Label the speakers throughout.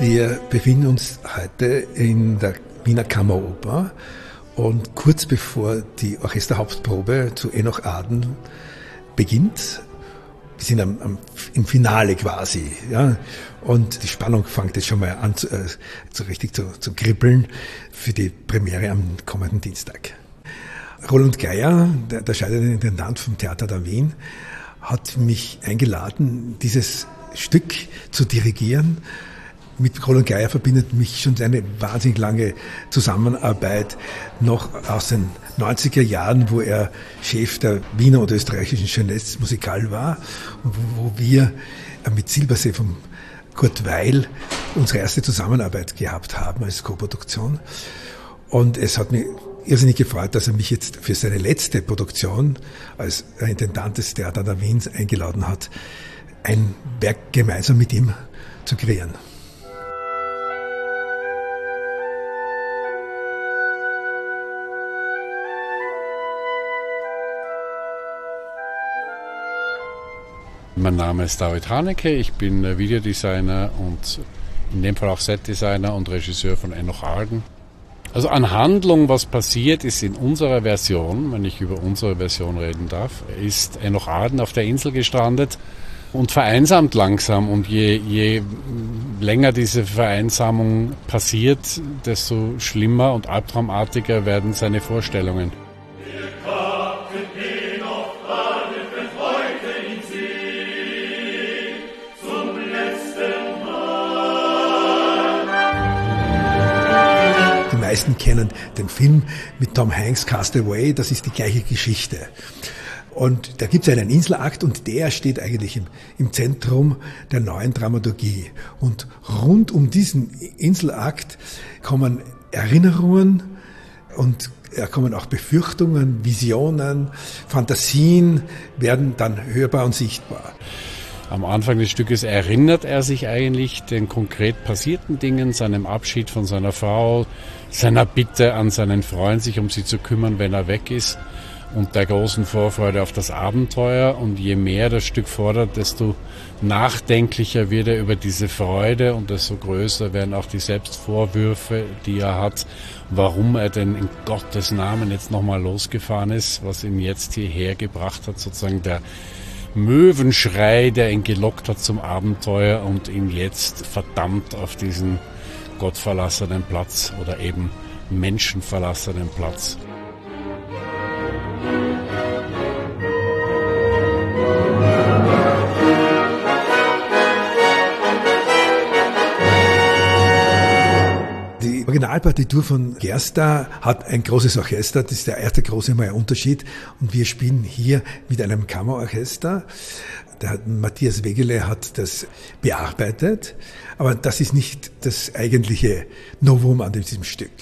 Speaker 1: Wir befinden uns heute in der Wiener Kammeroper und kurz bevor die Orchesterhauptprobe zu Enoch Aden beginnt, wir sind am, am, im Finale quasi, ja, und die Spannung fängt jetzt schon mal an, zu, äh, zu richtig zu, zu kribbeln für die Premiere am kommenden Dienstag. Roland Geier, der, der scheidende Intendant vom Theater der Wien, hat mich eingeladen, dieses Stück zu dirigieren mit Roland Geier verbindet mich schon eine wahnsinnig lange Zusammenarbeit noch aus den 90er Jahren, wo er Chef der Wiener und österreichischen Jeunesse Musikal war und wo wir mit Silbersee vom Kurt Weil unsere erste Zusammenarbeit gehabt haben als Co-Produktion. Und es hat mich irrsinnig gefreut, dass er mich jetzt für seine letzte Produktion als Intendant des Theater der Wiens eingeladen hat, ein Werk gemeinsam mit ihm zu kreieren.
Speaker 2: Mein Name ist David Haneke, ich bin äh, Videodesigner und in dem Fall auch Setdesigner und Regisseur von Enoch Arden. Also an Handlung, was passiert ist in unserer Version, wenn ich über unsere Version reden darf, ist Enoch Arden auf der Insel gestrandet und vereinsamt langsam. Und je, je länger diese Vereinsamung passiert, desto schlimmer und albtraumartiger werden seine Vorstellungen.
Speaker 1: Meisten kennen den Film mit Tom Hanks, Castaway, das ist die gleiche Geschichte. Und da gibt es einen Inselakt und der steht eigentlich im, im, Zentrum der neuen Dramaturgie. Und rund um diesen Inselakt kommen Erinnerungen und da kommen auch Befürchtungen, Visionen, Fantasien werden dann hörbar und sichtbar.
Speaker 2: Am Anfang des Stückes erinnert er sich eigentlich den konkret passierten Dingen, seinem Abschied von seiner Frau, seiner Bitte an seinen Freund, sich um sie zu kümmern, wenn er weg ist und der großen Vorfreude auf das Abenteuer. Und je mehr das Stück fordert, desto nachdenklicher wird er über diese Freude und desto größer werden auch die Selbstvorwürfe, die er hat, warum er denn in Gottes Namen jetzt nochmal losgefahren ist, was ihn jetzt hierher gebracht hat, sozusagen der Möwenschrei, der ihn gelockt hat zum Abenteuer und ihn jetzt verdammt auf diesen gottverlassenen Platz oder eben menschenverlassenen Platz.
Speaker 1: Originalpartitur von Gerster hat ein großes Orchester, das ist der erste große Unterschied. Und wir spielen hier mit einem Kammerorchester. Der Matthias Wegele hat das bearbeitet, aber das ist nicht das eigentliche Novum an diesem Stück.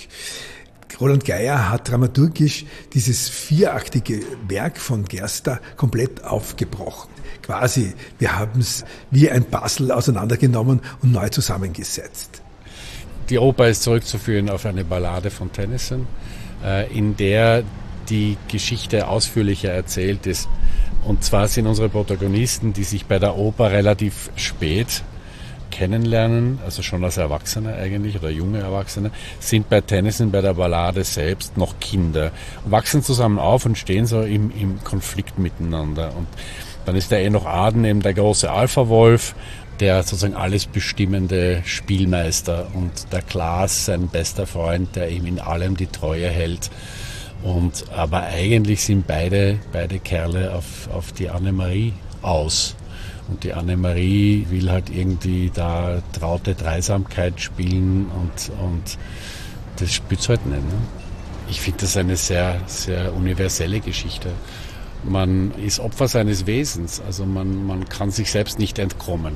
Speaker 1: Roland Geier hat dramaturgisch dieses vieraktige Werk von Gerster komplett aufgebrochen. Quasi, wir haben es wie ein Puzzle auseinandergenommen und neu zusammengesetzt.
Speaker 2: Die Oper ist zurückzuführen auf eine Ballade von Tennyson, äh, in der die Geschichte ausführlicher erzählt ist. Und zwar sind unsere Protagonisten, die sich bei der Oper relativ spät kennenlernen, also schon als Erwachsene eigentlich oder junge Erwachsene, sind bei Tennyson bei der Ballade selbst noch Kinder, wachsen zusammen auf und stehen so im, im Konflikt miteinander. Und dann ist der Enoch Aden eben der große Alpha-Wolf der sozusagen alles bestimmende Spielmeister und der Klaas sein bester Freund, der ihm in allem die Treue hält. Und aber eigentlich sind beide, beide Kerle auf, auf die Annemarie aus. Und die Annemarie will halt irgendwie da traute Dreisamkeit spielen und, und das spielt halt nicht. Ne? Ich finde das eine sehr, sehr universelle Geschichte. Man ist Opfer seines Wesens, also man, man kann sich selbst nicht entkommen.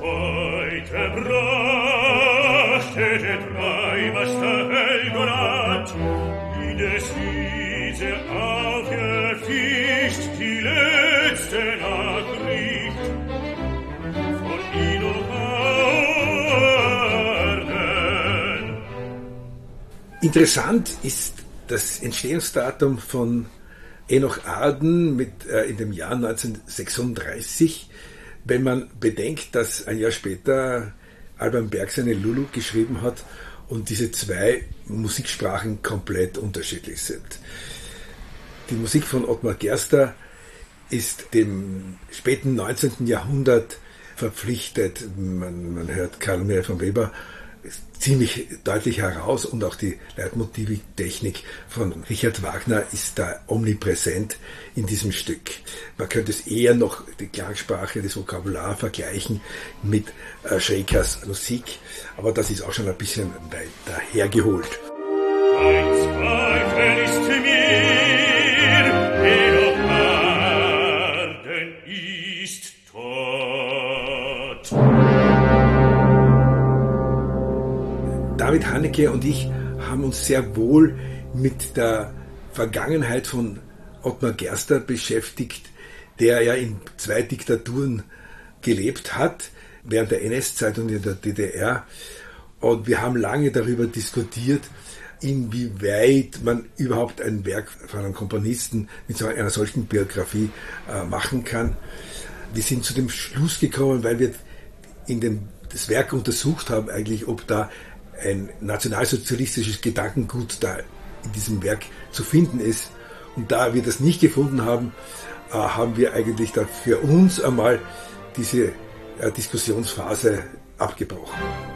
Speaker 3: Heute brachte der Dreimaster Helgorat, wie des Wiese aufgefischt, die letzte Nachricht.
Speaker 1: Von Ino Interessant ist das Entstehungsdatum von Enoch Arden mit, äh, in dem Jahr 1936, wenn man bedenkt, dass ein Jahr später Alban Berg seine Lulu geschrieben hat und diese zwei Musiksprachen komplett unterschiedlich sind. Die Musik von Ottmar Gerster ist dem späten 19. Jahrhundert verpflichtet. Man, man hört Karl Maria von Weber ziemlich deutlich heraus und auch die Leitmotivtechnik von Richard Wagner ist da omnipräsent in diesem Stück. Man könnte es eher noch die Klangsprache, das Vokabular vergleichen mit äh, Schrekers Musik, aber das ist auch schon ein bisschen weiter hergeholt. Ein Zweifel ist mir, David Haneke und ich haben uns sehr wohl mit der Vergangenheit von Ottmar Gerster beschäftigt, der ja in zwei Diktaturen gelebt hat, während der NS-Zeit und in der DDR. Und wir haben lange darüber diskutiert, inwieweit man überhaupt ein Werk von einem Komponisten mit einer solchen Biografie äh, machen kann. Wir sind zu dem Schluss gekommen, weil wir in dem, das Werk untersucht haben, eigentlich, ob da ein nationalsozialistisches Gedankengut da in diesem Werk zu finden ist. Und da wir das nicht gefunden haben, äh, haben wir eigentlich dann für uns einmal diese äh, Diskussionsphase abgebrochen.